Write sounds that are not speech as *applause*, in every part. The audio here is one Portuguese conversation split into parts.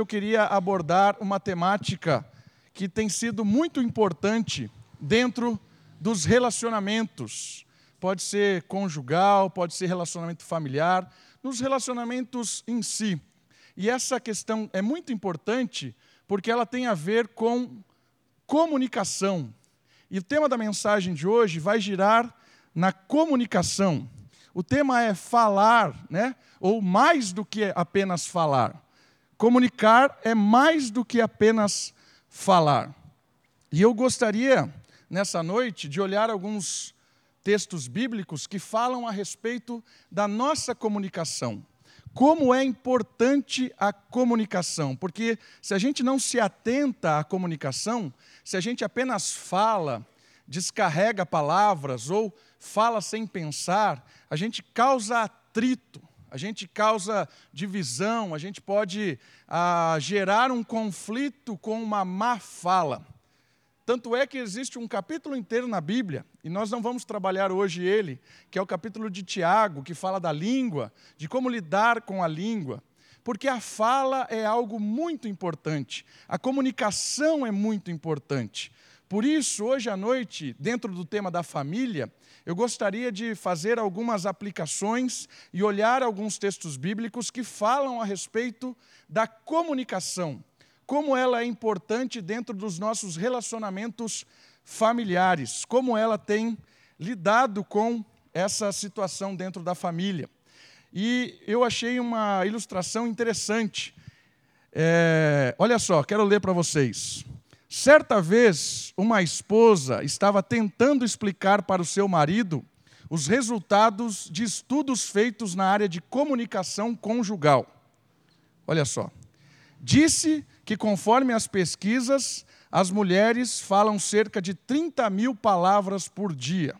eu queria abordar uma temática que tem sido muito importante dentro dos relacionamentos. Pode ser conjugal, pode ser relacionamento familiar, nos relacionamentos em si. E essa questão é muito importante porque ela tem a ver com comunicação. E o tema da mensagem de hoje vai girar na comunicação. O tema é falar, né? Ou mais do que apenas falar. Comunicar é mais do que apenas falar. E eu gostaria, nessa noite, de olhar alguns textos bíblicos que falam a respeito da nossa comunicação. Como é importante a comunicação, porque se a gente não se atenta à comunicação, se a gente apenas fala, descarrega palavras ou fala sem pensar, a gente causa atrito, a gente causa divisão, a gente pode ah, gerar um conflito com uma má fala. Tanto é que existe um capítulo inteiro na Bíblia, e nós não vamos trabalhar hoje ele, que é o capítulo de Tiago, que fala da língua, de como lidar com a língua. Porque a fala é algo muito importante, a comunicação é muito importante. Por isso, hoje à noite, dentro do tema da família, eu gostaria de fazer algumas aplicações e olhar alguns textos bíblicos que falam a respeito da comunicação, como ela é importante dentro dos nossos relacionamentos familiares, como ela tem lidado com essa situação dentro da família. E eu achei uma ilustração interessante. É, olha só, quero ler para vocês. Certa vez, uma esposa estava tentando explicar para o seu marido os resultados de estudos feitos na área de comunicação conjugal. Olha só. Disse que, conforme as pesquisas, as mulheres falam cerca de 30 mil palavras por dia,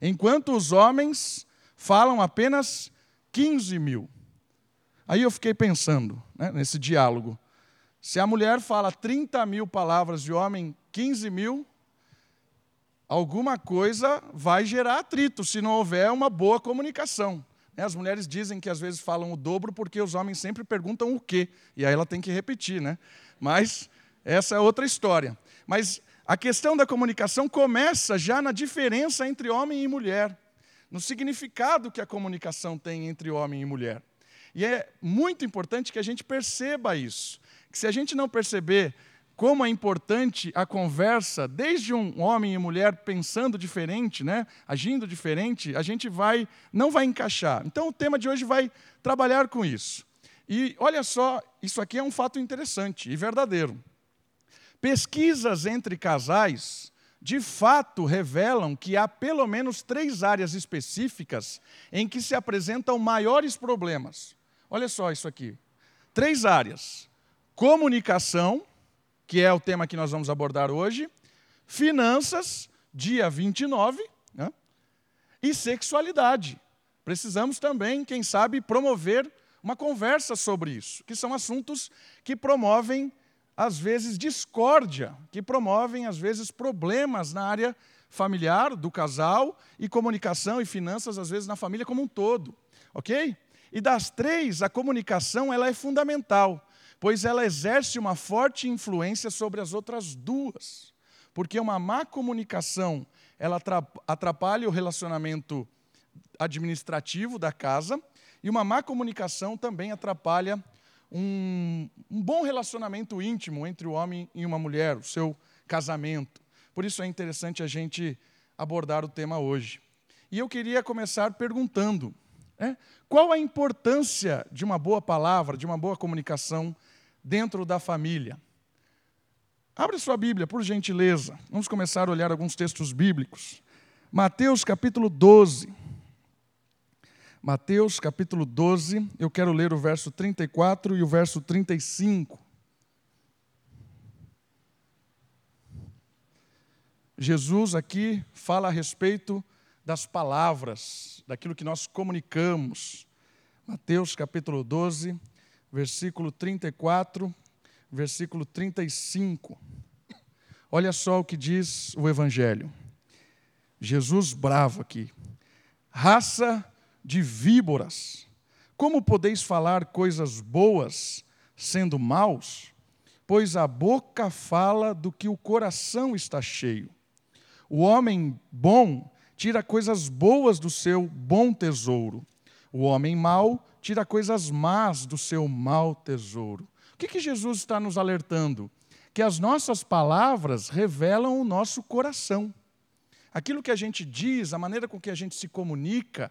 enquanto os homens falam apenas 15 mil. Aí eu fiquei pensando né, nesse diálogo. Se a mulher fala 30 mil palavras e o homem 15 mil, alguma coisa vai gerar atrito se não houver uma boa comunicação. Né, as mulheres dizem que às vezes falam o dobro porque os homens sempre perguntam o quê, e aí ela tem que repetir, né? Mas essa é outra história. Mas a questão da comunicação começa já na diferença entre homem e mulher, no significado que a comunicação tem entre homem e mulher. E é muito importante que a gente perceba isso que se a gente não perceber como é importante a conversa, desde um homem e mulher pensando diferente, né, agindo diferente, a gente vai não vai encaixar. Então o tema de hoje vai trabalhar com isso. E olha só, isso aqui é um fato interessante e verdadeiro. Pesquisas entre casais de fato revelam que há pelo menos três áreas específicas em que se apresentam maiores problemas. Olha só isso aqui. Três áreas comunicação, que é o tema que nós vamos abordar hoje, finanças, dia 29, né? e sexualidade. Precisamos também, quem sabe, promover uma conversa sobre isso, que são assuntos que promovem, às vezes, discórdia, que promovem, às vezes, problemas na área familiar, do casal, e comunicação e finanças, às vezes, na família como um todo. Ok? E das três, a comunicação ela é fundamental pois ela exerce uma forte influência sobre as outras duas. Porque uma má comunicação, ela atrapalha o relacionamento administrativo da casa, e uma má comunicação também atrapalha um, um bom relacionamento íntimo entre o homem e uma mulher, o seu casamento. Por isso é interessante a gente abordar o tema hoje. E eu queria começar perguntando: né, qual a importância de uma boa palavra, de uma boa comunicação dentro da família. Abre sua Bíblia, por gentileza. Vamos começar a olhar alguns textos bíblicos. Mateus capítulo 12. Mateus capítulo 12, eu quero ler o verso 34 e o verso 35. Jesus aqui fala a respeito das palavras, daquilo que nós comunicamos. Mateus capítulo 12, versículo 34, versículo 35. Olha só o que diz o Evangelho. Jesus bravo aqui. Raça de víboras, como podeis falar coisas boas sendo maus? Pois a boca fala do que o coração está cheio. O homem bom tira coisas boas do seu bom tesouro. O homem mau tira coisas más do seu mau tesouro. O que, que Jesus está nos alertando? Que as nossas palavras revelam o nosso coração. Aquilo que a gente diz, a maneira com que a gente se comunica,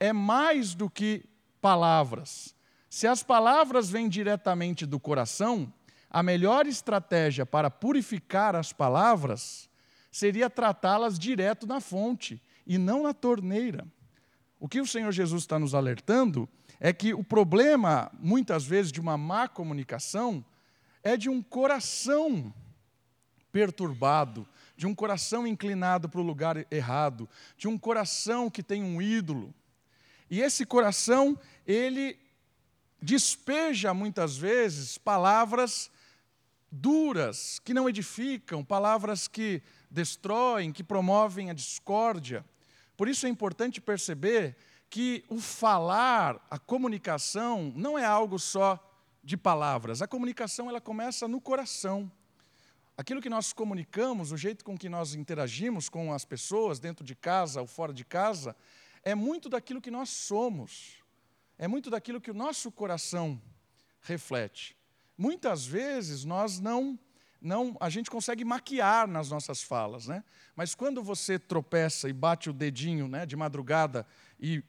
é mais do que palavras. Se as palavras vêm diretamente do coração, a melhor estratégia para purificar as palavras seria tratá-las direto na fonte e não na torneira. O que o Senhor Jesus está nos alertando é que o problema, muitas vezes, de uma má comunicação é de um coração perturbado, de um coração inclinado para o lugar errado, de um coração que tem um ídolo. E esse coração, ele despeja muitas vezes palavras duras, que não edificam, palavras que destroem, que promovem a discórdia. Por isso é importante perceber que o falar, a comunicação, não é algo só de palavras. A comunicação ela começa no coração. Aquilo que nós comunicamos, o jeito com que nós interagimos com as pessoas, dentro de casa ou fora de casa, é muito daquilo que nós somos. É muito daquilo que o nosso coração reflete. Muitas vezes nós não não, a gente consegue maquiar nas nossas falas, né? Mas quando você tropeça e bate o dedinho, né, de madrugada e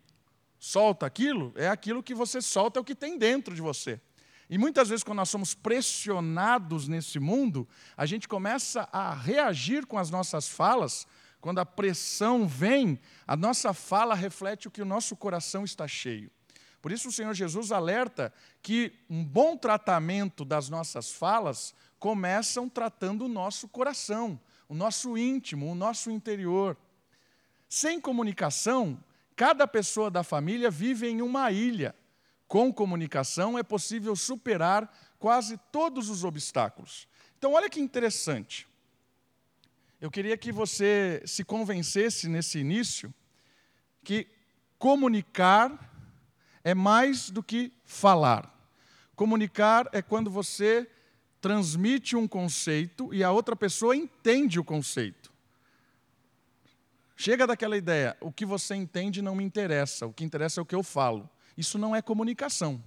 solta aquilo, é aquilo que você solta, é o que tem dentro de você. E muitas vezes, quando nós somos pressionados nesse mundo, a gente começa a reagir com as nossas falas. Quando a pressão vem, a nossa fala reflete o que o nosso coração está cheio. Por isso, o Senhor Jesus alerta que um bom tratamento das nossas falas começam tratando o nosso coração, o nosso íntimo, o nosso interior. Sem comunicação, cada pessoa da família vive em uma ilha. Com comunicação é possível superar quase todos os obstáculos. Então, olha que interessante. Eu queria que você se convencesse nesse início que comunicar é mais do que falar. Comunicar é quando você transmite um conceito e a outra pessoa entende o conceito. Chega daquela ideia, o que você entende não me interessa, o que interessa é o que eu falo. Isso não é comunicação.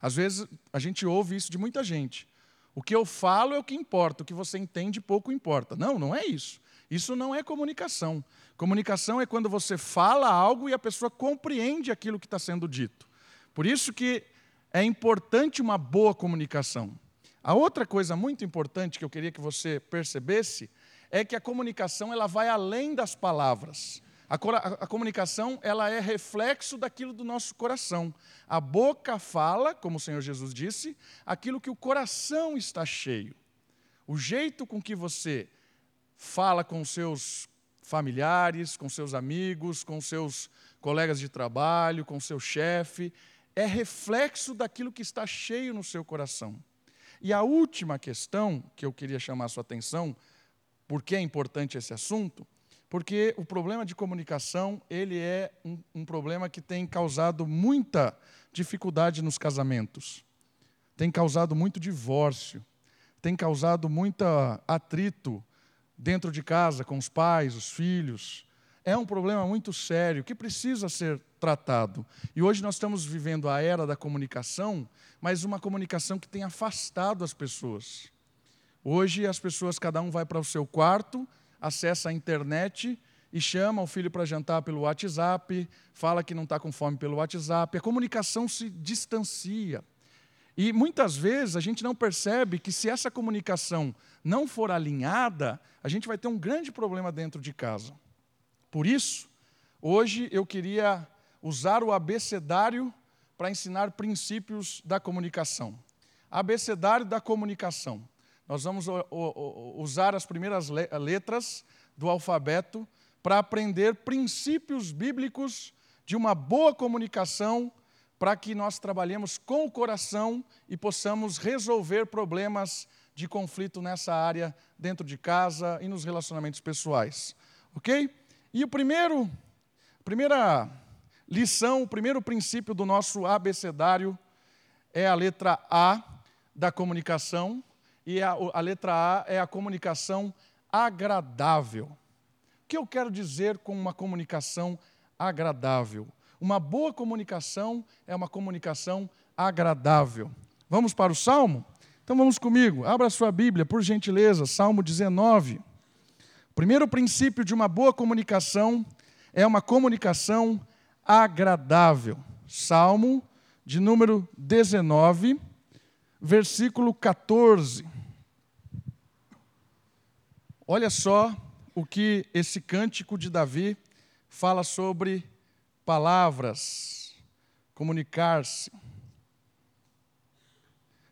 Às vezes a gente ouve isso de muita gente. O que eu falo é o que importa, o que você entende pouco importa. Não, não é isso. Isso não é comunicação. Comunicação é quando você fala algo e a pessoa compreende aquilo que está sendo dito. Por isso que é importante uma boa comunicação. A outra coisa muito importante que eu queria que você percebesse é que a comunicação ela vai além das palavras. A, a, comunicação ela é reflexo daquilo do nosso coração. A boca fala, como o Senhor Jesus disse, aquilo que o coração está cheio. O jeito com que você fala com seus familiares, com seus amigos, com seus colegas de trabalho, com seu chefe, é reflexo daquilo que está cheio no seu coração. E a última questão que eu queria chamar a sua atenção, por que é importante esse assunto? Porque o problema de comunicação, ele é um, um problema que tem causado muita dificuldade nos casamentos. Tem causado muito divórcio, tem causado muito atrito dentro de casa com os pais, os filhos. É um problema muito sério que precisa ser tratado. E hoje nós estamos vivendo a era da comunicação, mas uma comunicação que tem afastado as pessoas. Hoje as pessoas, cada um vai para o seu quarto, acessa a internet e chama o filho para jantar pelo WhatsApp, fala que não está com fome pelo WhatsApp. A comunicação se distancia. E muitas vezes a gente não percebe que se essa comunicação não for alinhada, a gente vai ter um grande problema dentro de casa. Por isso, hoje eu queria usar o abecedário para ensinar princípios da comunicação. Abecedário da comunicação. Nós vamos usar as primeiras letras do alfabeto para aprender princípios bíblicos de uma boa comunicação para que nós trabalhemos com o coração e possamos resolver problemas de conflito nessa área dentro de casa e nos relacionamentos pessoais. OK? E o primeiro primeira lição, o primeiro princípio do nosso abecedário é a letra A, da comunicação e a, a letra A é a comunicação agradável. O que eu quero dizer com uma comunicação agradável? Uma boa comunicação é uma comunicação agradável. Vamos para o Salmo? Então vamos comigo, abra sua Bíblia, por gentileza, Salmo 19. O primeiro princípio de uma boa comunicação é uma comunicação agradável. Salmo de número 19, versículo 14. Olha só o que esse cântico de Davi fala sobre palavras, comunicar-se.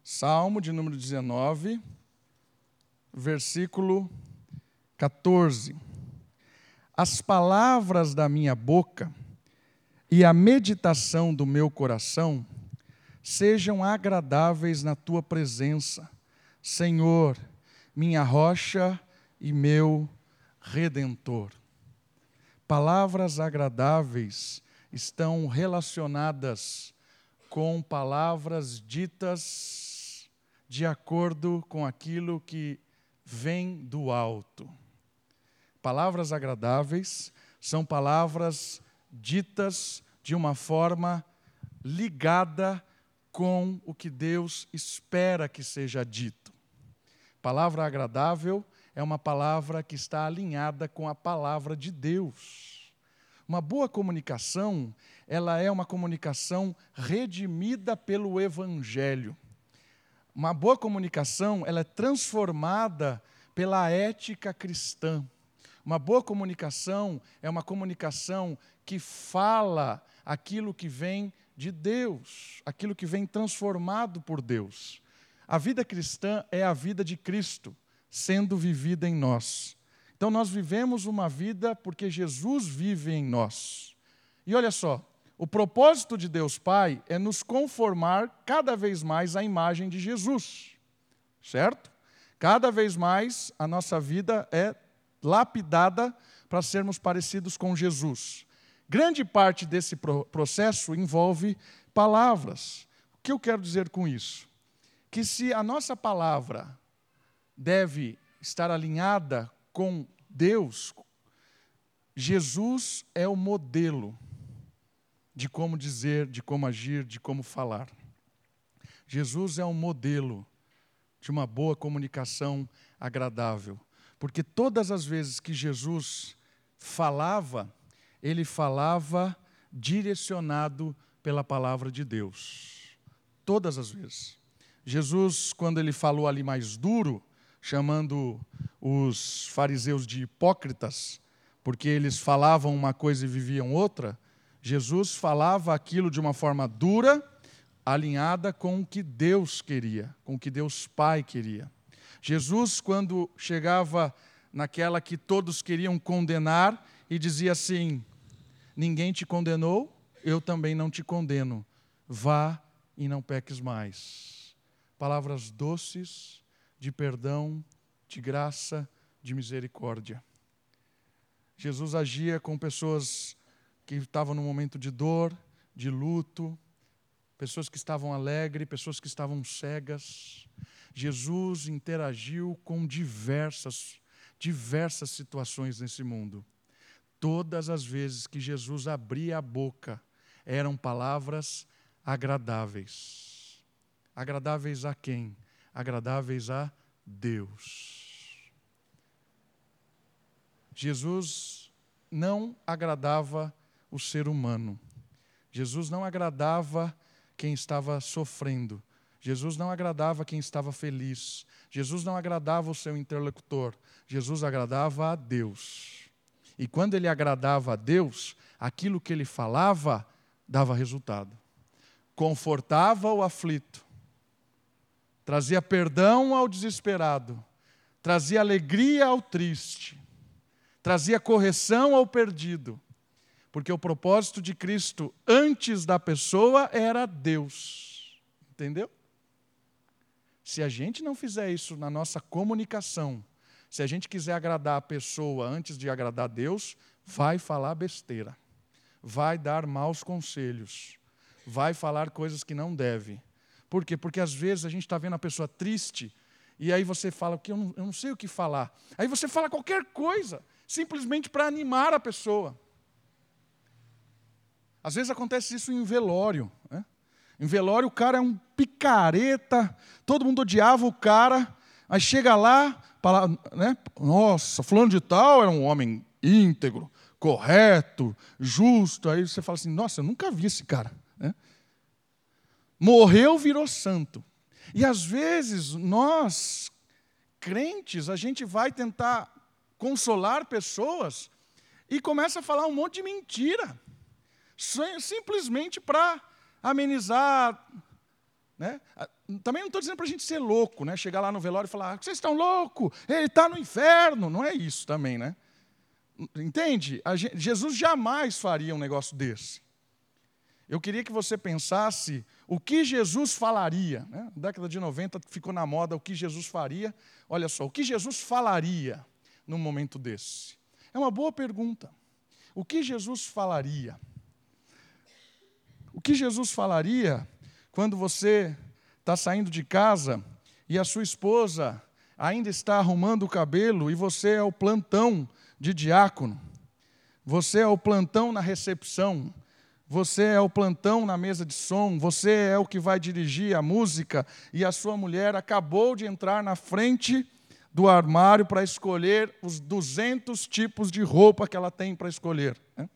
Salmo de número 19, versículo 14. As palavras da minha boca e a meditação do meu coração sejam agradáveis na tua presença, Senhor, minha rocha e meu redentor. Palavras agradáveis estão relacionadas com palavras ditas de acordo com aquilo que vem do alto. Palavras agradáveis são palavras ditas de uma forma ligada com o que Deus espera que seja dito. Palavra agradável é uma palavra que está alinhada com a palavra de Deus. Uma boa comunicação, ela é uma comunicação redimida pelo evangelho. Uma boa comunicação, ela é transformada pela ética cristã. Uma boa comunicação é uma comunicação que fala aquilo que vem de Deus, aquilo que vem transformado por Deus. A vida cristã é a vida de Cristo sendo vivida em nós. Então nós vivemos uma vida porque Jesus vive em nós. E olha só, o propósito de Deus Pai é nos conformar cada vez mais à imagem de Jesus. Certo? Cada vez mais a nossa vida é lapidada para sermos parecidos com Jesus. Grande parte desse processo envolve palavras. O que eu quero dizer com isso? Que se a nossa palavra deve estar alinhada com Deus, Jesus é o modelo de como dizer, de como agir, de como falar. Jesus é um modelo de uma boa comunicação agradável. Porque todas as vezes que Jesus falava, ele falava direcionado pela palavra de Deus. Todas as vezes. Jesus, quando ele falou ali mais duro, chamando os fariseus de hipócritas, porque eles falavam uma coisa e viviam outra, Jesus falava aquilo de uma forma dura, alinhada com o que Deus queria, com o que Deus Pai queria. Jesus, quando chegava naquela que todos queriam condenar, e dizia assim: Ninguém te condenou, eu também não te condeno. Vá e não peques mais. Palavras doces de perdão, de graça, de misericórdia. Jesus agia com pessoas que estavam no momento de dor, de luto, pessoas que estavam alegres, pessoas que estavam cegas. Jesus interagiu com diversas, diversas situações nesse mundo. Todas as vezes que Jesus abria a boca, eram palavras agradáveis. Agradáveis a quem? Agradáveis a Deus. Jesus não agradava o ser humano. Jesus não agradava quem estava sofrendo. Jesus não agradava quem estava feliz. Jesus não agradava o seu interlocutor. Jesus agradava a Deus. E quando ele agradava a Deus, aquilo que ele falava dava resultado. Confortava o aflito, trazia perdão ao desesperado, trazia alegria ao triste, trazia correção ao perdido. Porque o propósito de Cristo antes da pessoa era Deus. Entendeu? Se a gente não fizer isso na nossa comunicação, se a gente quiser agradar a pessoa antes de agradar a Deus, vai falar besteira, vai dar maus conselhos, vai falar coisas que não deve, Por quê? Porque às vezes a gente está vendo a pessoa triste e aí você fala que eu não, eu não sei o que falar. Aí você fala qualquer coisa, simplesmente para animar a pessoa. Às vezes acontece isso em velório. Né? Em velório o cara é um picareta, todo mundo odiava o cara, aí chega lá, né? nossa, fulano de tal era um homem íntegro, correto, justo. Aí você fala assim, nossa, eu nunca vi esse cara. Né? Morreu, virou santo. E às vezes nós, crentes, a gente vai tentar consolar pessoas e começa a falar um monte de mentira, simplesmente para amenizar. Né? Também não estou dizendo para a gente ser louco, né? chegar lá no velório e falar, vocês estão loucos, ele está no inferno. Não é isso também, né? Entende? Gente, Jesus jamais faria um negócio desse. Eu queria que você pensasse o que Jesus falaria. Né? Na década de 90 ficou na moda o que Jesus faria. Olha só, o que Jesus falaria num momento desse? É uma boa pergunta. O que Jesus falaria? O que Jesus falaria quando você está saindo de casa e a sua esposa ainda está arrumando o cabelo e você é o plantão de diácono? Você é o plantão na recepção, você é o plantão na mesa de som, você é o que vai dirigir a música, e a sua mulher acabou de entrar na frente do armário para escolher os 200 tipos de roupa que ela tem para escolher. Né?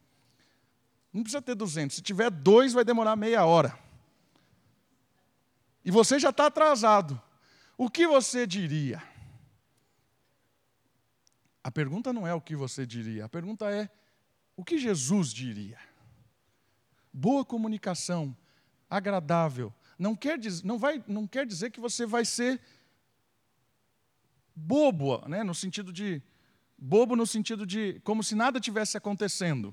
Não precisa ter 200, se tiver dois, vai demorar meia hora. E você já está atrasado. O que você diria? A pergunta não é o que você diria, a pergunta é o que Jesus diria boa comunicação, agradável, não quer, dizer, não, vai, não quer dizer que você vai ser bobo, né? no sentido de. Bobo no sentido de como se nada tivesse acontecendo.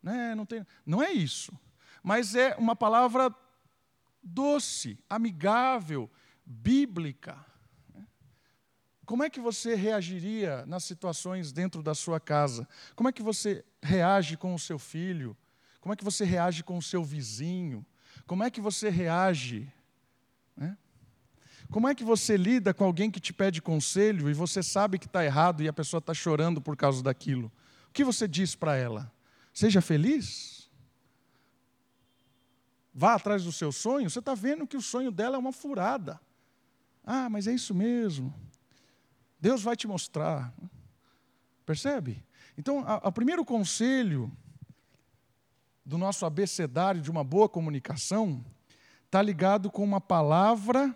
Né? Não, tem, não é isso. Mas é uma palavra doce, amigável, bíblica. Como é que você reagiria nas situações dentro da sua casa? Como é que você reage com o seu filho? Como é que você reage com o seu vizinho? Como é que você reage? Né? Como é que você lida com alguém que te pede conselho e você sabe que está errado e a pessoa está chorando por causa daquilo? O que você diz para ela? Seja feliz. Vá atrás do seu sonho. Você está vendo que o sonho dela é uma furada. Ah, mas é isso mesmo. Deus vai te mostrar. Percebe? Então, o primeiro conselho do nosso abecedário de uma boa comunicação está ligado com uma palavra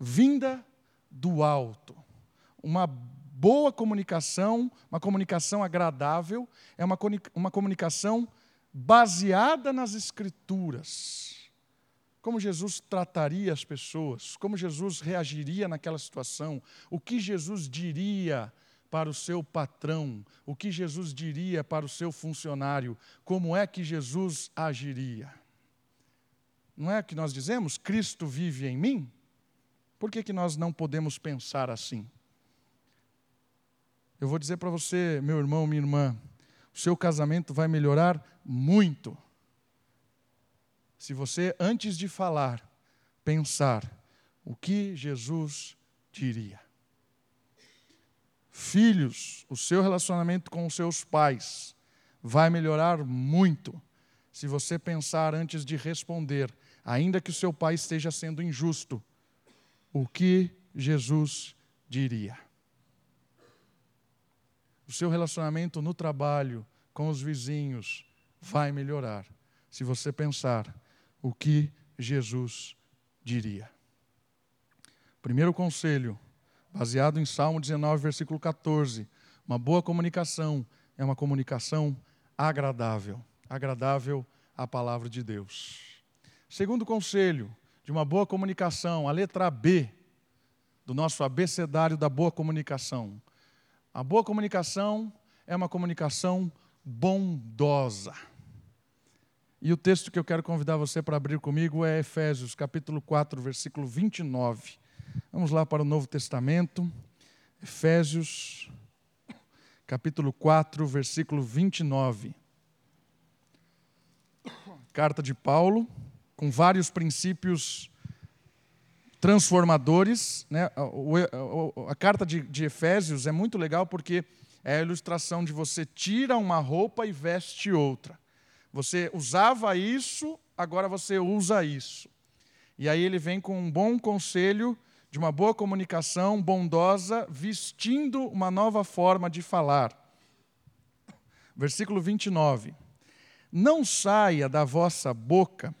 vinda do alto. Uma boa comunicação, uma comunicação agradável, é uma, uma comunicação baseada nas Escrituras. Como Jesus trataria as pessoas, como Jesus reagiria naquela situação, o que Jesus diria para o seu patrão, o que Jesus diria para o seu funcionário, como é que Jesus agiria. Não é que nós dizemos, Cristo vive em mim? Por que, que nós não podemos pensar assim? Eu vou dizer para você, meu irmão, minha irmã, seu casamento vai melhorar muito. Se você, antes de falar, pensar o que Jesus diria. Filhos, o seu relacionamento com os seus pais vai melhorar muito se você pensar antes de responder, ainda que o seu pai esteja sendo injusto, o que Jesus diria. O seu relacionamento no trabalho, com os vizinhos, vai melhorar se você pensar o que Jesus diria. Primeiro conselho: baseado em Salmo 19, versículo 14. Uma boa comunicação é uma comunicação agradável, agradável à palavra de Deus. Segundo conselho de uma boa comunicação, a letra B do nosso abecedário da boa comunicação. A boa comunicação é uma comunicação bondosa. E o texto que eu quero convidar você para abrir comigo é Efésios, capítulo 4, versículo 29. Vamos lá para o Novo Testamento, Efésios, capítulo 4, versículo 29. Carta de Paulo com vários princípios transformadores. Né? A, carta de, Efésios é muito legal porque é a ilustração de você tira uma roupa e veste outra. Você usava isso, agora você usa isso. E aí ele vem com um bom conselho de uma boa comunicação bondosa, vestindo uma nova forma de falar. Versículo 29. Não saia da vossa boca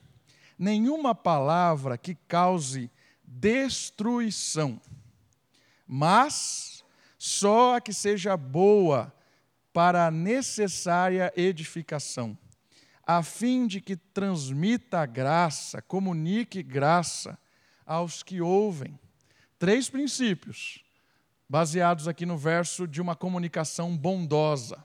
nenhuma palavra que cause destruição, mas só a que seja boa para a necessária edificação, a fim de que transmita graça, comunique graça aos que ouvem. Três princípios, baseados aqui no verso de uma comunicação bondosa.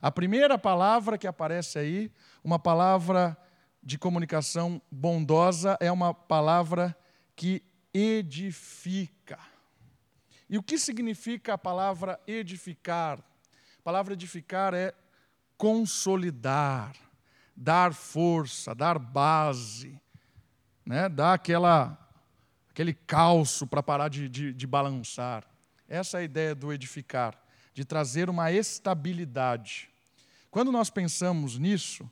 A primeira palavra que aparece aí, uma palavra de comunicação bondosa, é uma palavra que edifica. E o que significa a palavra edificar? A palavra edificar é consolidar, dar força, dar base, né? dar aquela, aquele calço para parar de, de, de balançar. Essa é a ideia do edificar, de trazer uma estabilidade. Quando nós pensamos nisso,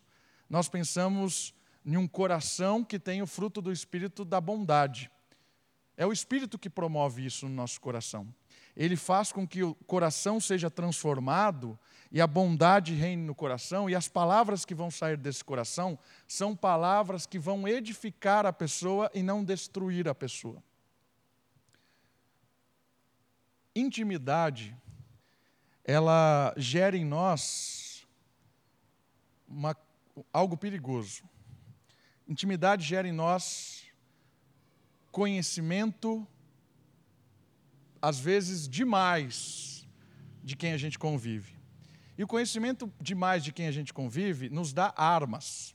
nós pensamos em um coração que tem o fruto do Espírito da bondade. É o Espírito que promove isso no nosso coração. Ele faz com que o coração seja transformado e a bondade reine no coração, e as palavras que vão sair desse coração são palavras que vão edificar a pessoa e não destruir a pessoa. Intimidade, ela gera em nós uma, algo perigoso. Intimidade gera em nós conhecimento, às vezes demais, de quem a gente convive. E o conhecimento demais de quem a gente convive nos dá armas.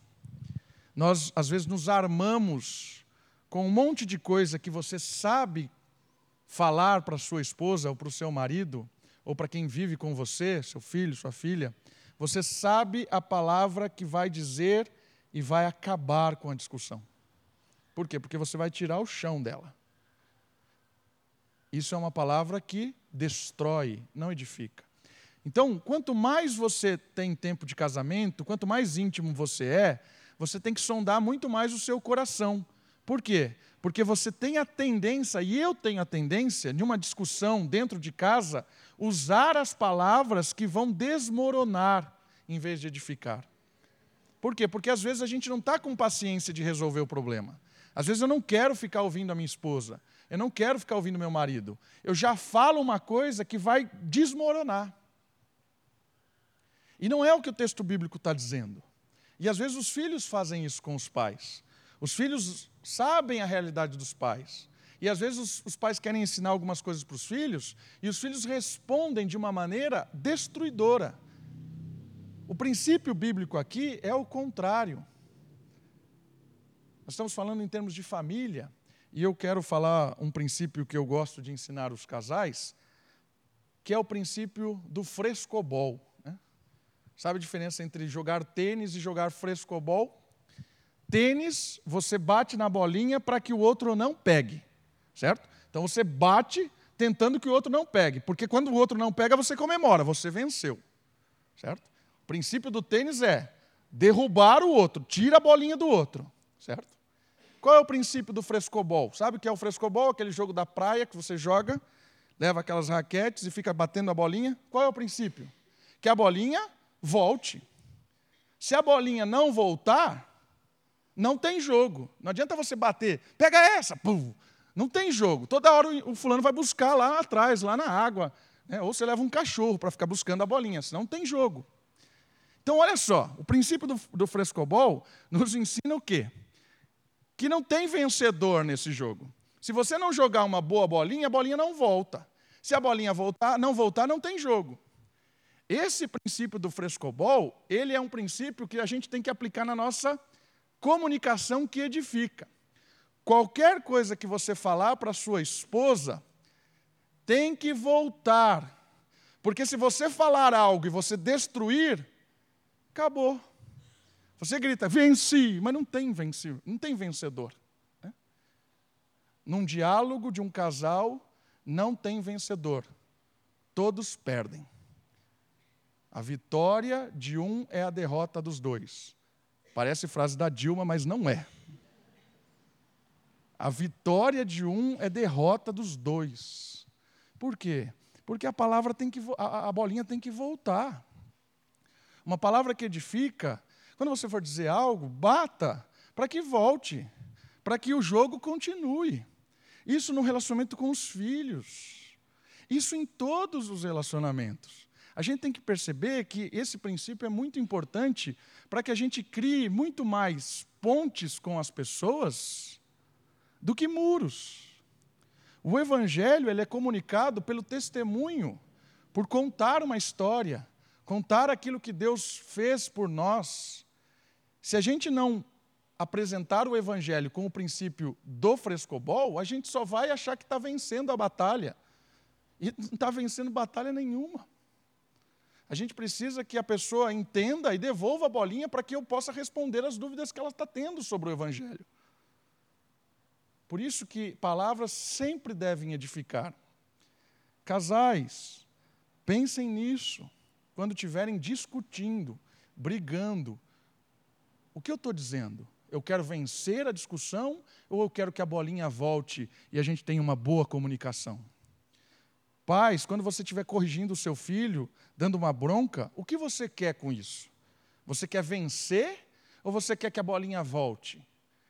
Nós, às vezes, nos armamos com um monte de coisa que você sabe falar para sua esposa ou para o seu marido, ou para quem vive com você, seu filho, sua filha. Você sabe a palavra que vai dizer e vai acabar com a discussão. Por quê? Porque você vai tirar o chão dela. Isso é uma palavra que destrói, não edifica. Então, quanto mais você tem tempo de casamento, quanto mais íntimo você é, você tem que sondar muito mais o seu coração. Por quê? Porque você tem a tendência, e eu tenho a tendência, de uma discussão dentro de casa, usar as palavras que vão desmoronar em vez de edificar. Por quê? Porque às vezes a gente não está com paciência de resolver o problema. Às vezes eu não quero ficar ouvindo a minha esposa, eu não quero ficar ouvindo meu marido. Eu já falo uma coisa que vai desmoronar. E não é o que o texto bíblico está dizendo. E às vezes os filhos fazem isso com os pais. Os filhos sabem a realidade dos pais. E às vezes os, os pais querem ensinar algumas coisas para os filhos, e os filhos respondem de uma maneira destruidora. O princípio bíblico aqui é o contrário. Nós estamos falando em termos de família, e eu quero falar um princípio que eu gosto de ensinar os casais, que é o princípio do frescobol. Né? Sabe a diferença entre jogar tênis e jogar frescobol? Tênis, você bate na bolinha para que o outro não pegue, certo? Então você bate tentando que o outro não pegue, porque quando o outro não pega, você comemora, você venceu, certo? O princípio do tênis é derrubar o outro, tira a bolinha do outro, certo? Qual é o princípio do frescobol? Sabe o que é o frescobol? Aquele jogo da praia que você joga, leva aquelas raquetes e fica batendo a bolinha. Qual é o princípio? Que a bolinha volte. Se a bolinha não voltar, não tem jogo. Não adianta você bater, pega essa, pum. Não tem jogo. Toda hora o fulano vai buscar lá atrás, lá na água. Né? Ou você leva um cachorro para ficar buscando a bolinha, senão não tem jogo. Então, olha só, o princípio do, do frescobol nos ensina o quê? Que não tem vencedor nesse jogo. Se você não jogar uma boa bolinha, a bolinha não volta. Se a bolinha voltar, não voltar, não tem jogo. Esse princípio do frescobol, ele é um princípio que a gente tem que aplicar na nossa comunicação que edifica. Qualquer coisa que você falar para sua esposa, tem que voltar. Porque se você falar algo e você destruir, acabou. Você grita, venci, mas não tem venci, não tem vencedor. Né? Num diálogo de um casal, não tem vencedor. Todos perdem. A vitória de um é a derrota dos dois. Parece frase da Dilma, mas não é. A vitória de um é derrota dos dois. Por quê? Porque a palavra tem que a, a bolinha tem que voltar. Uma palavra que edifica, quando você for dizer algo, bata para que volte, para que o jogo continue. Isso no relacionamento com os filhos. Isso em todos os relacionamentos. A gente tem que perceber que esse princípio é muito importante para que a gente crie muito mais pontes com as pessoas do que muros. O evangelho ele é comunicado pelo testemunho, por contar uma história, contar aquilo que Deus fez por nós. Se a gente não apresentar o evangelho com o princípio do frescobol, a gente só vai achar que está vencendo a batalha. E não está vencendo batalha nenhuma. A gente precisa que a pessoa entenda e devolva a bolinha para que eu possa responder as dúvidas que ela está tendo sobre o Evangelho. Por isso que palavras sempre devem edificar. Casais, pensem nisso quando estiverem discutindo, brigando. O que eu estou dizendo? Eu quero vencer a discussão ou eu quero que a bolinha volte e a gente tenha uma boa comunicação? Pais, quando você estiver corrigindo o seu filho, dando uma bronca, o que você quer com isso? Você quer vencer ou você quer que a bolinha volte?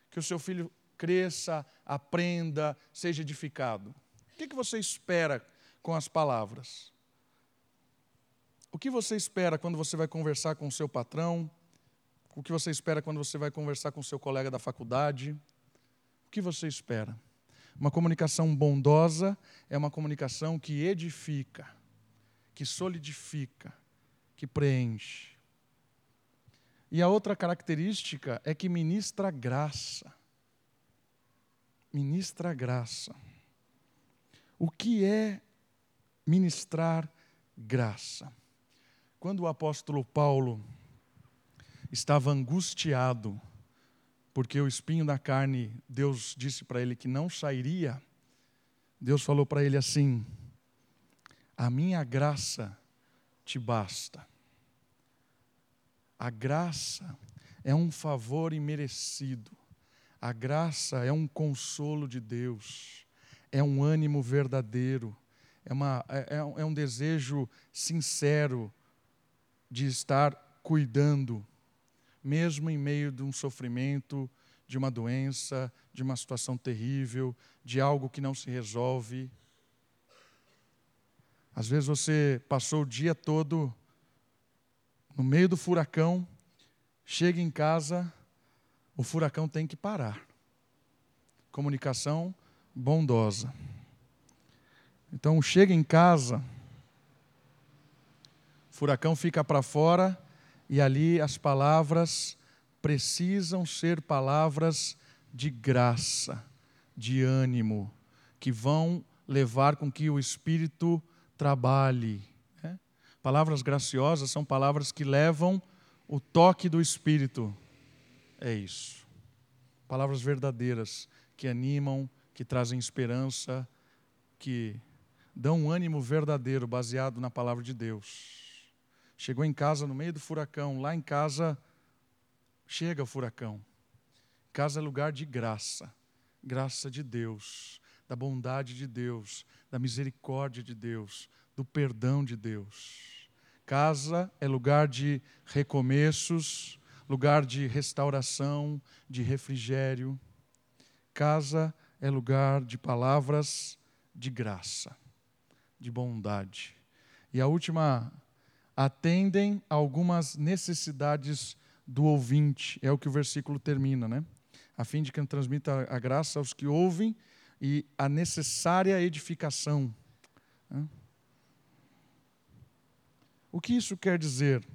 Que o seu filho cresça, aprenda, seja edificado. O que, você espera com as palavras? O que você espera quando você vai conversar com o seu patrão? O que você espera quando você vai conversar com o seu colega da faculdade? O que você espera? Uma comunicação bondosa é uma comunicação que edifica, que solidifica, que preenche. E a outra característica é que ministra graça ministra graça. O que é ministrar graça? Quando o apóstolo Paulo estava angustiado, porque o espinho da carne, Deus disse para ele que não sairia, Deus falou para ele assim: A minha graça te basta. A graça é um favor imerecido. A graça é um consolo de Deus, é um ânimo verdadeiro, é, uma, é, é, é um desejo sincero de estar cuidando, mesmo em meio de um sofrimento, de uma doença, de uma situação terrível, de algo que não se resolve. Às vezes você passou o dia todo no meio do furacão, chega em casa, o furacão tem que parar. Comunicação bondosa. Então, chega em casa, furacão fica para fora e ali as palavras precisam ser palavras de graça, de ânimo, que vão levar com que o Espírito trabalhe. Né? Palavras graciosas são palavras que levam o toque do Espírito é isso. Palavras verdadeiras que animam, que trazem esperança, que dão um ânimo verdadeiro baseado na palavra de Deus. Chegou em casa no meio do furacão, lá em casa chega o furacão. Casa é lugar de graça, graça de Deus, da bondade de Deus, da misericórdia de Deus, do perdão de Deus. Casa é lugar de recomeços, lugar de restauração, de refrigério. Casa é lugar de palavras de graça, de bondade. E a última, atendem algumas necessidades do ouvinte, é o que o versículo termina, né? A fim de que transmita a graça aos que ouvem e a necessária edificação. O que isso quer dizer?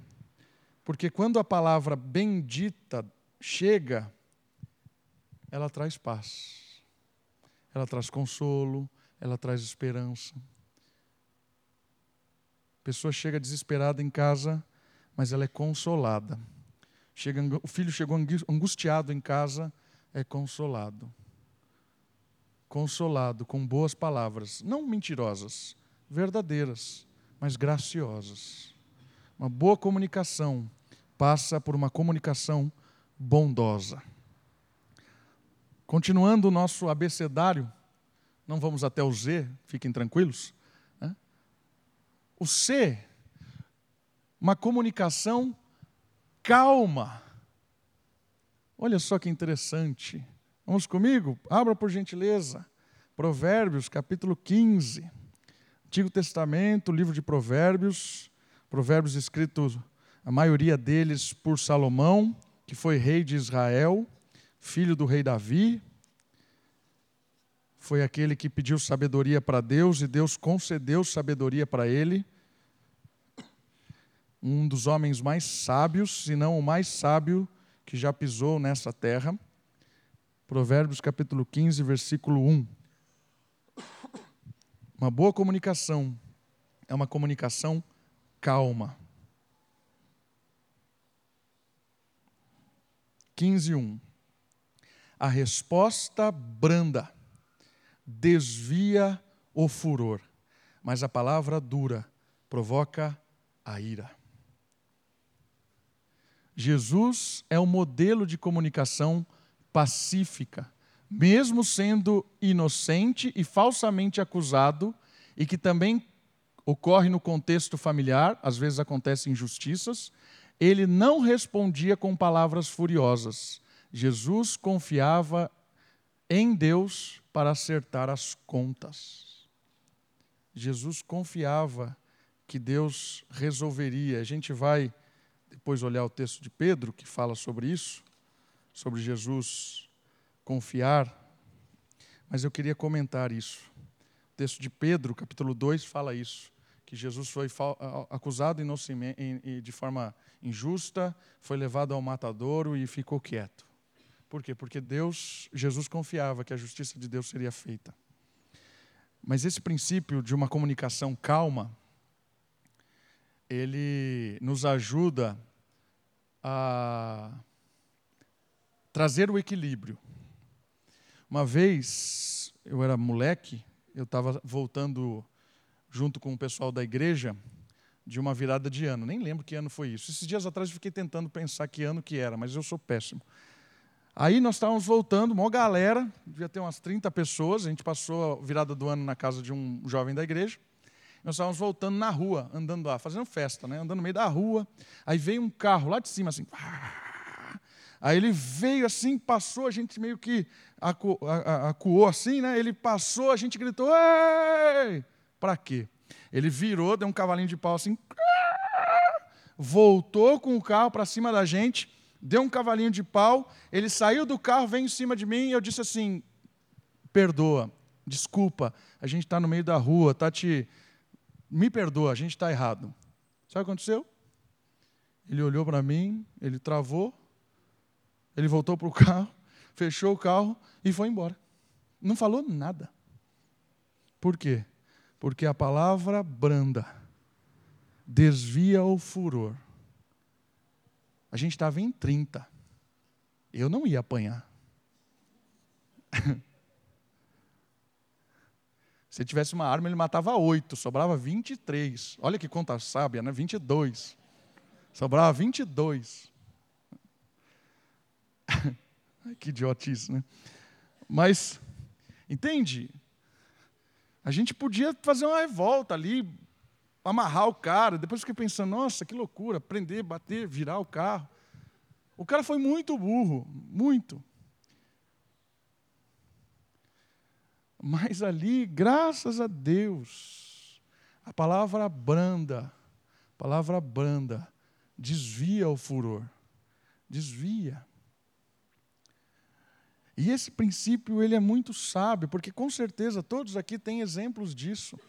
Porque quando a palavra bendita chega, ela traz paz, ela traz consolo, ela traz esperança. A pessoa chega desesperada em casa, mas ela é consolada. chega, o filho chegou angustiado em casa, é consolado. Consolado com boas palavras, não mentirosas, verdadeiras, mas graciosas. Uma boa comunicação passa por uma comunicação bondosa. Continuando o nosso abecedário, não vamos até o Z, fiquem tranquilos. O C, uma comunicação calma. Olha só que interessante. Vamos comigo? Abra por gentileza. Provérbios, capítulo 15. Antigo Testamento, livro de Provérbios. Provérbios escritos, a maioria deles por Salomão, que foi rei de Israel, filho do rei Davi. Foi aquele que pediu sabedoria para Deus e Deus concedeu sabedoria para ele um dos homens mais sábios, se não o mais sábio que já pisou nessa terra. Provérbios capítulo 15, versículo 1. Uma boa comunicação é uma comunicação calma. 15, 1. A resposta branda desvia o furor, mas a palavra dura provoca a ira. Jesus é o modelo de comunicação pacífica, mesmo sendo inocente e falsamente acusado, e que também ocorre no contexto familiar, às vezes acontecem injustiças, ele não respondia com palavras furiosas. Jesus confiava em Deus para acertar as contas. Jesus confiava que Deus resolveria. A gente vai depois olhar o texto de Pedro, que fala sobre isso, sobre Jesus confiar, mas eu queria comentar isso. O texto de Pedro, capítulo 2, fala isso, que Jesus foi acusado de forma injusta, foi levado ao matadouro e ficou quieto. Por quê? Porque Deus, Jesus confiava que a justiça de Deus seria feita. Mas esse princípio de uma comunicação calma, ele nos ajuda a trazer o equilíbrio. Uma vez, eu era moleque, eu estava voltando junto com o pessoal da igreja de uma virada de ano. Nem lembro que ano foi isso. Esses dias atrás eu fiquei tentando pensar que ano que era, mas eu sou péssimo. Aí nós estávamos voltando, uma galera, devia ter umas 30 pessoas, a gente passou a virada do ano na casa de um jovem da igreja. Nós estávamos voltando na rua, andando lá, fazendo festa, né? andando no meio da rua. Aí veio um carro lá de cima, assim. Aí ele veio assim, passou, a gente meio que acu, acuou assim, né? Ele passou, a gente gritou, ei! Para quê? Ele virou, deu um cavalinho de pau assim, voltou com o carro para cima da gente, deu um cavalinho de pau, ele saiu do carro, veio em cima de mim e eu disse assim: perdoa, desculpa, a gente está no meio da rua, está te me perdoa, a gente está errado. Sabe o que aconteceu? Ele olhou para mim, ele travou, ele voltou para o *laughs* carro, fechou o carro e foi embora. Não falou nada. Por quê? Porque a palavra branda desvia o furor. A gente estava em 30. Eu não ia apanhar. *laughs* Se tivesse uma arma, ele matava oito, sobrava 23. Olha que conta sábia, né? 22. Sobrava 22. *laughs* que idiotice, né? Mas, entende? A gente podia fazer uma revolta ali, amarrar o cara. Depois fiquei pensando, nossa, que loucura, prender, bater, virar o carro. O cara foi muito burro, muito. Mas ali, graças a Deus, a palavra branda, palavra branda, desvia o furor. Desvia. E esse princípio ele é muito sábio, porque com certeza todos aqui têm exemplos disso.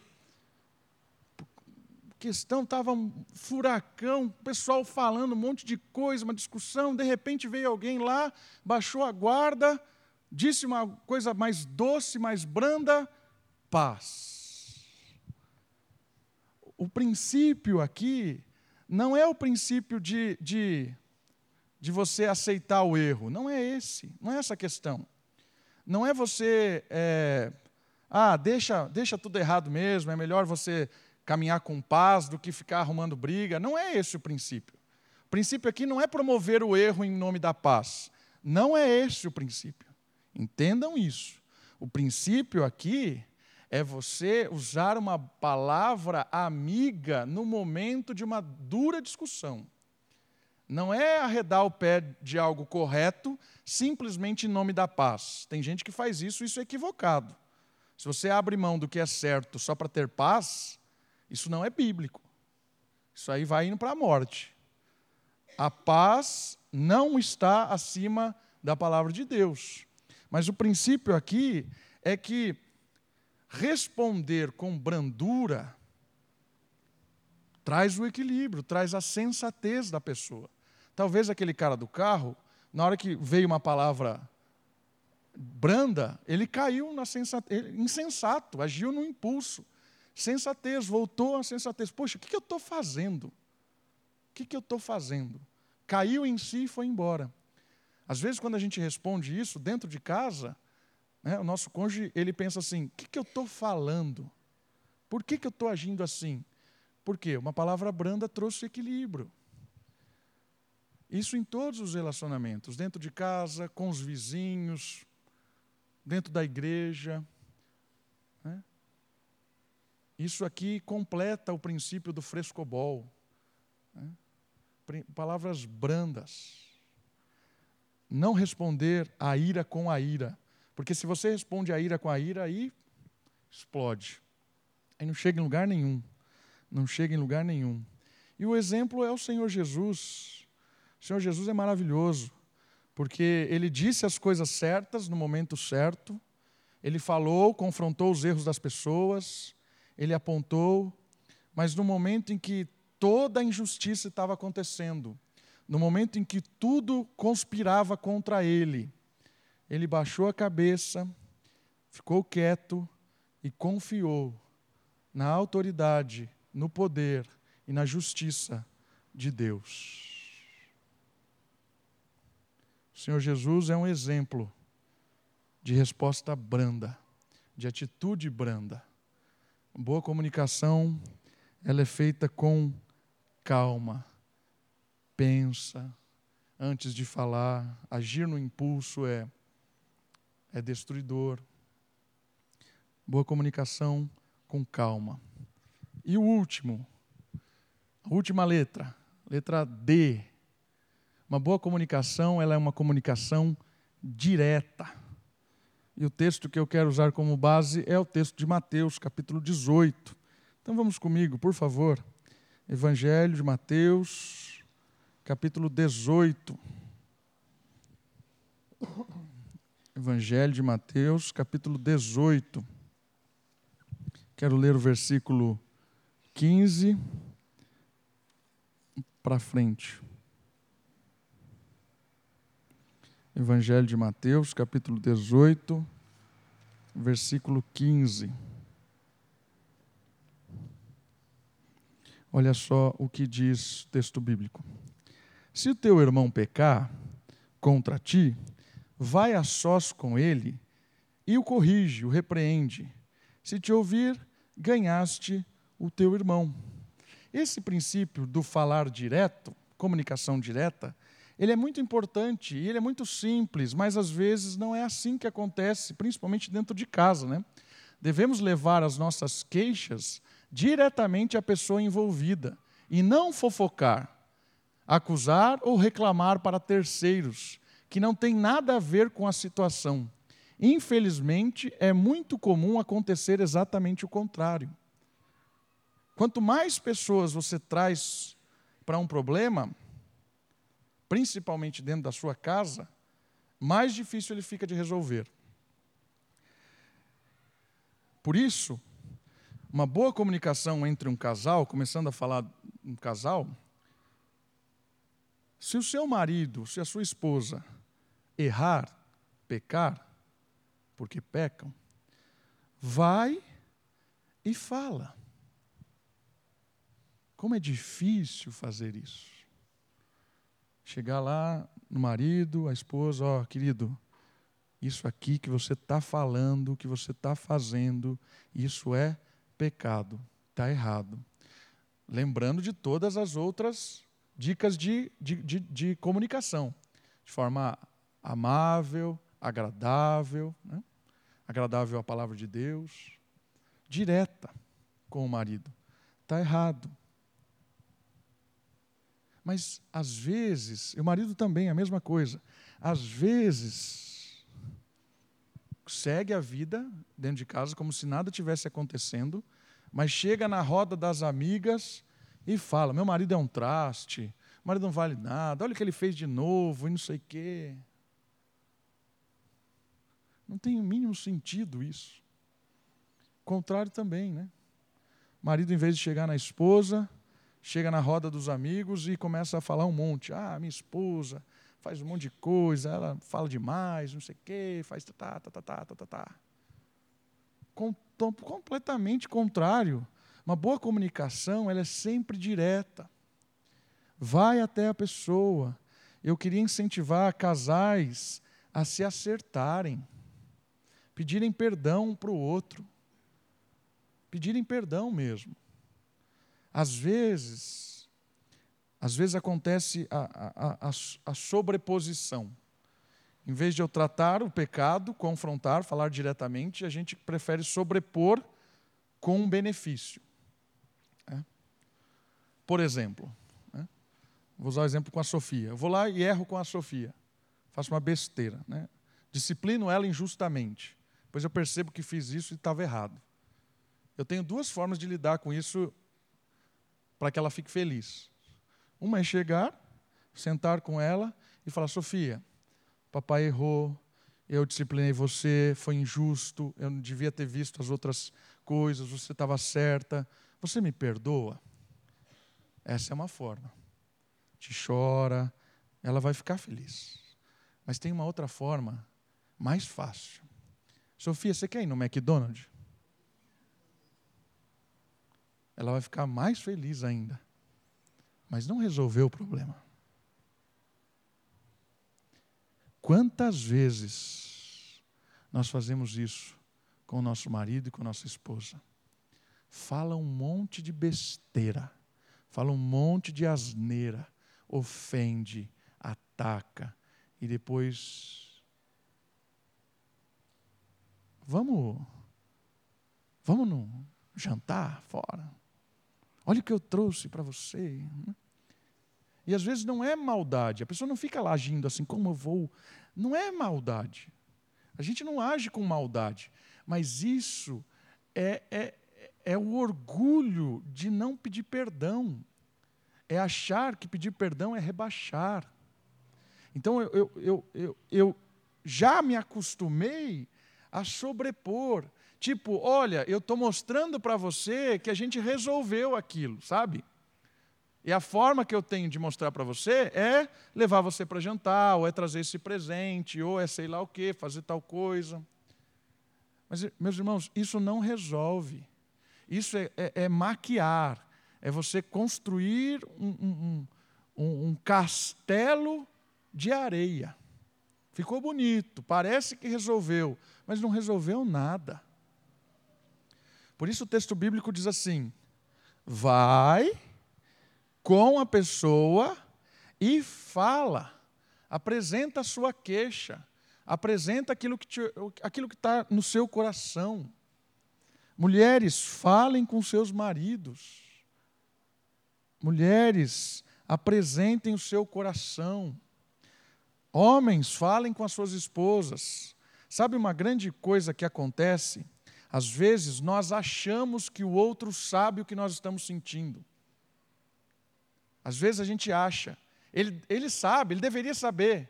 A questão estava um furacão, o pessoal falando um monte de coisa, uma discussão, de repente veio alguém lá, baixou a guarda, disse uma coisa mais doce, mais branda, paz. O princípio aqui não é o princípio de, de de você aceitar o erro. Não é esse, não é essa a questão. Não é você, é, ah, deixa, deixa tudo errado mesmo, é melhor você caminhar com paz do que ficar arrumando briga. Não é esse o princípio. O princípio aqui não é promover o erro em nome da paz. Não é esse o princípio. Entendam isso. O princípio aqui é você usar uma palavra amiga no momento de uma dura discussão. Não é arredar o pé de algo correto simplesmente em nome da paz. Tem gente que faz isso, isso é equivocado. Se você abre mão do que é certo só para ter paz, isso não é bíblico. Isso aí vai indo para a morte. A paz não está acima da palavra de Deus. Mas o princípio aqui é que responder com brandura traz o equilíbrio, traz a sensatez da pessoa. Talvez aquele cara do carro, na hora que veio uma palavra branda, ele caiu na sensatez, insensato, agiu no impulso. Sensatez, voltou à sensatez. Poxa, o que eu estou fazendo? O que eu estou fazendo? Caiu em si e foi embora. Às vezes, quando a gente responde isso dentro de casa, né, o nosso cônjuge ele pensa assim: o que, que eu estou falando? Por que, que eu estou agindo assim? Porque uma palavra branda trouxe equilíbrio. Isso em todos os relacionamentos, dentro de casa, com os vizinhos, dentro da igreja. Né? Isso aqui completa o princípio do frescobol. Né? Palavras brandas não responder a ira com a ira. Porque se você responde a ira com a ira, aí explode. Aí não chega em lugar nenhum. Não chega em lugar nenhum. E o exemplo é o Senhor Jesus. O Senhor Jesus é maravilhoso, porque ele disse as coisas certas no momento certo, ele falou, confrontou os erros das pessoas, ele apontou, mas no momento em que toda a injustiça estava acontecendo, no momento em que tudo conspirava contra ele, ele baixou a cabeça, ficou quieto e confiou na autoridade, no poder e na justiça de Deus. O Senhor Jesus é um exemplo de resposta branda, de atitude branda. Boa comunicação, ela é feita com calma pensa antes de falar, agir no impulso é é destruidor. Boa comunicação com calma. E o último, a última letra, letra D. Uma boa comunicação, ela é uma comunicação direta. E o texto que eu quero usar como base é o texto de Mateus, capítulo 18. Então vamos comigo, por favor. Evangelho de Mateus, capítulo 18. Evangelho de Mateus, capítulo 18. Quero ler o versículo 15 para frente. Evangelho de Mateus, capítulo 18, versículo 15. Olha só o que diz o texto bíblico. Se o teu irmão pecar contra ti, vai a sós com ele e o corrige, o repreende. Se te ouvir, ganhaste o teu irmão. Esse princípio do falar direto, comunicação direta, ele é muito importante e ele é muito simples, mas às vezes não é assim que acontece, principalmente dentro de casa, né? Devemos levar as nossas queixas diretamente à pessoa envolvida e não fofocar, acusar ou reclamar para terceiros, que não tem nada a ver com a situação. Infelizmente, é muito comum acontecer exatamente o contrário. Quanto mais pessoas você traz para um problema, principalmente dentro da sua casa, mais difícil ele fica de resolver. Por isso, uma boa comunicação entre um casal, começando a falar um casal, se o seu marido, se a sua esposa errar, pecar, porque pecam, vai e fala. Como é difícil fazer isso. Chegar lá no marido, a esposa, ó, querido, isso aqui que você está falando, que você está fazendo, isso é pecado, está errado. Lembrando de todas as outras dicas de, de, de, de comunicação, de forma amável, agradável, né? agradável à palavra de Deus, direta com o marido. Está errado. Mas, às vezes, e o marido também, a mesma coisa. Às vezes, segue a vida dentro de casa como se nada tivesse acontecendo, mas chega na roda das amigas e fala: Meu marido é um traste, o marido não vale nada, olha o que ele fez de novo e não sei o quê. Não tem o mínimo sentido isso. Contrário também, né? O marido, em vez de chegar na esposa, chega na roda dos amigos e começa a falar um monte. Ah, minha esposa faz um monte de coisa, ela fala demais, não sei o quê, faz tá, tá, tá, tá, tá, tá, tá. Com, completamente contrário. Uma boa comunicação, ela é sempre direta. Vai até a pessoa. Eu queria incentivar casais a se acertarem, pedirem perdão um para o outro, pedirem perdão mesmo. Às vezes, às vezes acontece a, a, a, a sobreposição. Em vez de eu tratar o pecado, confrontar, falar diretamente, a gente prefere sobrepor com um benefício. É? Por exemplo, né? vou usar o exemplo com a Sofia. Eu vou lá e erro com a Sofia. Faço uma besteira. Né? Disciplino ela injustamente. Pois eu percebo que fiz isso e estava errado. Eu tenho duas formas de lidar com isso para que ela fique feliz. Uma é chegar, sentar com ela e falar: Sofia, papai errou, eu disciplinei você, foi injusto, eu não devia ter visto as outras coisas, você estava certa, você me perdoa? Essa é uma forma. Te chora, ela vai ficar feliz. Mas tem uma outra forma, mais fácil. Sofia, você quer ir no McDonald's? ela vai ficar mais feliz ainda. Mas não resolveu o problema. Quantas vezes nós fazemos isso com o nosso marido e com a nossa esposa? Fala um monte de besteira, fala um monte de asneira, ofende, ataca e depois vamos vamos no jantar fora. Olha o que eu trouxe para você. E às vezes não é maldade, a pessoa não fica lá agindo assim, como eu vou. Não é maldade. A gente não age com maldade. Mas isso é, é, é o orgulho de não pedir perdão. É achar que pedir perdão é rebaixar. Então eu, eu, eu, eu, já me acostumei a sobrepor. Tipo, olha, eu estou mostrando para você que a gente resolveu aquilo, sabe? E a forma que eu tenho de mostrar para você é levar você para jantar, ou é trazer esse presente, ou é sei lá o quê, fazer tal coisa. Mas, meus irmãos, isso não resolve. Isso é, é, é maquiar, é você construir um, um, um, um castelo de areia. Ficou bonito, parece que resolveu, mas não resolveu nada. Por isso o texto bíblico diz assim: vai com a pessoa e fala, apresenta a sua queixa, apresenta aquilo que está no seu coração. Mulheres, falem com seus maridos. Mulheres, apresentem o seu coração. Homens, falem com as suas esposas. Sabe uma grande coisa que acontece? Às vezes nós achamos que o outro sabe o que nós estamos sentindo. Às vezes a gente acha, ele, ele sabe, ele deveria saber,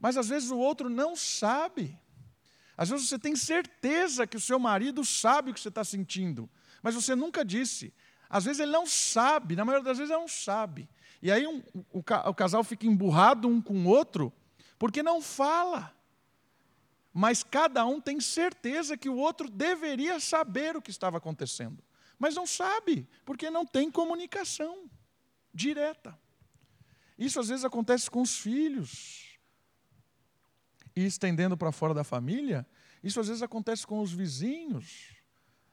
mas às vezes o outro não sabe. Às vezes você tem certeza que o seu marido sabe o que você está sentindo, mas você nunca disse. Às vezes ele não sabe, na maioria das vezes ele não sabe. E aí um, o, o casal fica emburrado um com o outro, porque não fala mas cada um tem certeza que o outro deveria saber o que estava acontecendo, mas não sabe, porque não tem comunicação direta. Isso às vezes acontece com os filhos. E estendendo para fora da família, isso às vezes acontece com os vizinhos,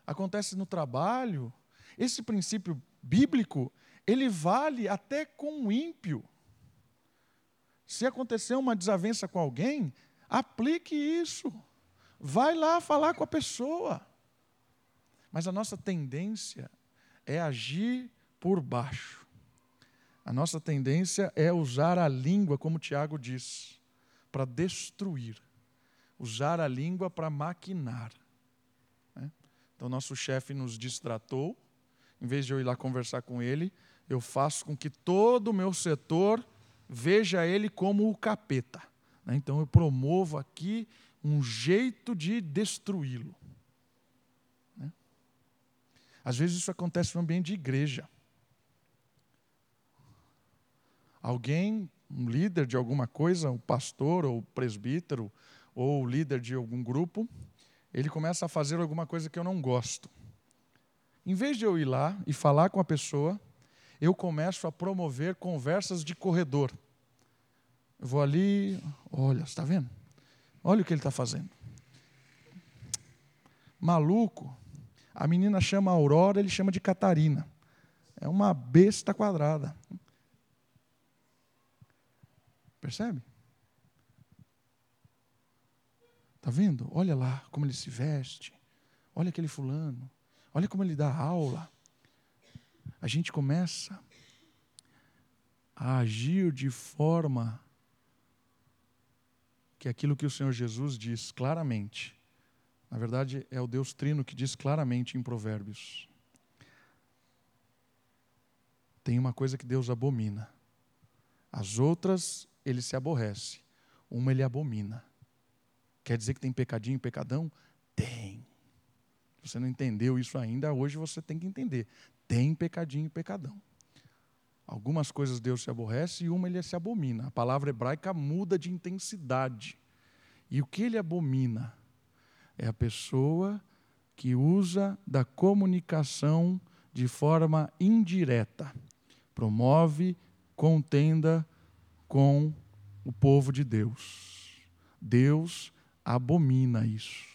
acontece no trabalho. Esse princípio bíblico, ele vale até com o ímpio. Se acontecer uma desavença com alguém, aplique isso. Vai lá falar com a pessoa. Mas a nossa tendência é agir por baixo. A nossa tendência é usar a língua, como Tiago diz, para destruir. Usar a língua para maquinar. Né? Então, nosso chefe nos distratou. Em vez de eu ir lá conversar com ele, eu faço com que todo o meu setor veja ele como o capeta. Né? Então, eu promovo aqui um jeito de destruí-lo. Né? Às vezes isso acontece no ambiente de igreja. Alguém, um líder de alguma coisa, o um pastor ou presbítero, ou o líder de algum grupo, ele começa a fazer alguma coisa que eu não gosto. Em vez de eu ir lá e falar com a pessoa, eu começo a promover conversas de corredor. Eu vou ali, olha, está vendo? Olha o que ele está fazendo. Maluco. A menina chama Aurora, ele chama de Catarina. É uma besta quadrada. Percebe? Está vendo? Olha lá como ele se veste. Olha aquele fulano. Olha como ele dá aula. A gente começa a agir de forma que aquilo que o Senhor Jesus diz claramente. Na verdade, é o Deus Trino que diz claramente em Provérbios. Tem uma coisa que Deus abomina. As outras ele se aborrece. Uma ele abomina. Quer dizer que tem pecadinho, pecadão? Tem. Se você não entendeu isso ainda, hoje você tem que entender. Tem pecadinho, pecadão. Algumas coisas Deus se aborrece e uma ele se abomina. A palavra hebraica muda de intensidade. E o que ele abomina? É a pessoa que usa da comunicação de forma indireta. Promove contenda com o povo de Deus. Deus abomina isso.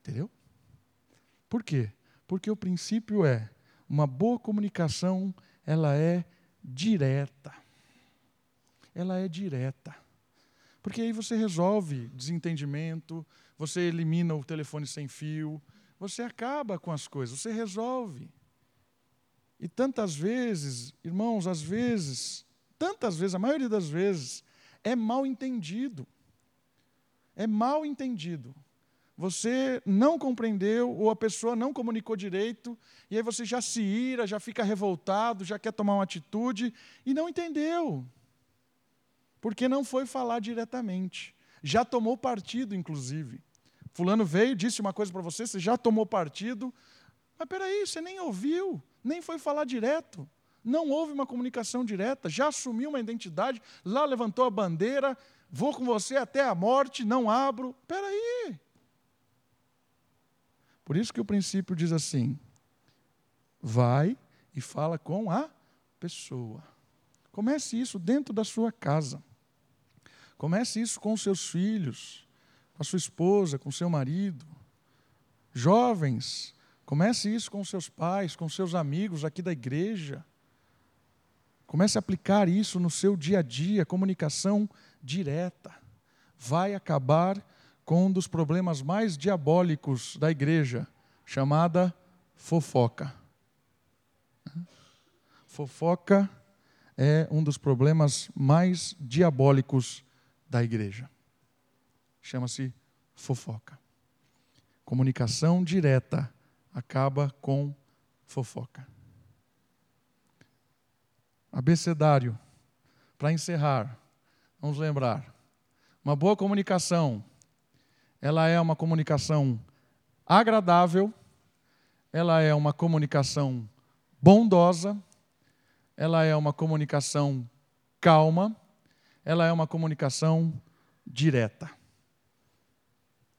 Entendeu? Por quê? Porque o princípio é uma boa comunicação, ela é direta. Ela é direta. Porque aí você resolve desentendimento, você elimina o telefone sem fio, você acaba com as coisas, você resolve. E tantas vezes, irmãos, às vezes, tantas vezes, a maioria das vezes, é mal entendido. É mal entendido. Você não compreendeu, ou a pessoa não comunicou direito, e aí você já se ira, já fica revoltado, já quer tomar uma atitude, e não entendeu. Porque não foi falar diretamente. Já tomou partido, inclusive. Fulano veio, disse uma coisa para você, você já tomou partido, mas peraí, você nem ouviu, nem foi falar direto. Não houve uma comunicação direta, já assumiu uma identidade, lá levantou a bandeira, vou com você até a morte, não abro. Espera aí. Por isso que o princípio diz assim: vai e fala com a pessoa. Comece isso dentro da sua casa. Comece isso com seus filhos, com a sua esposa, com seu marido. Jovens, comece isso com seus pais, com seus amigos aqui da igreja. Comece a aplicar isso no seu dia a dia, comunicação direta. Vai acabar com um dos problemas mais diabólicos da igreja, chamada fofoca. Fofoca é um dos problemas mais diabólicos da igreja. Chama-se fofoca. Comunicação direta acaba com fofoca abecedário, para encerrar, vamos lembrar. Uma boa comunicação, ela é uma comunicação agradável, ela é uma comunicação bondosa, ela é uma comunicação calma, ela é uma comunicação direta.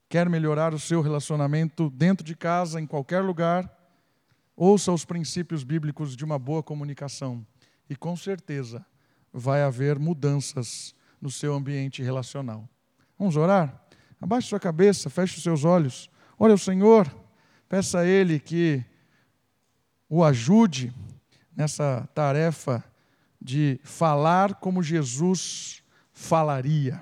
Quer melhorar o seu relacionamento dentro de casa, em qualquer lugar? Ouça os princípios bíblicos de uma boa comunicação e com certeza vai haver mudanças no seu ambiente relacional. Vamos orar? Abaixe sua cabeça, feche os seus olhos. Olha o Senhor, peça a Ele que o ajude nessa tarefa de falar como Jesus falaria.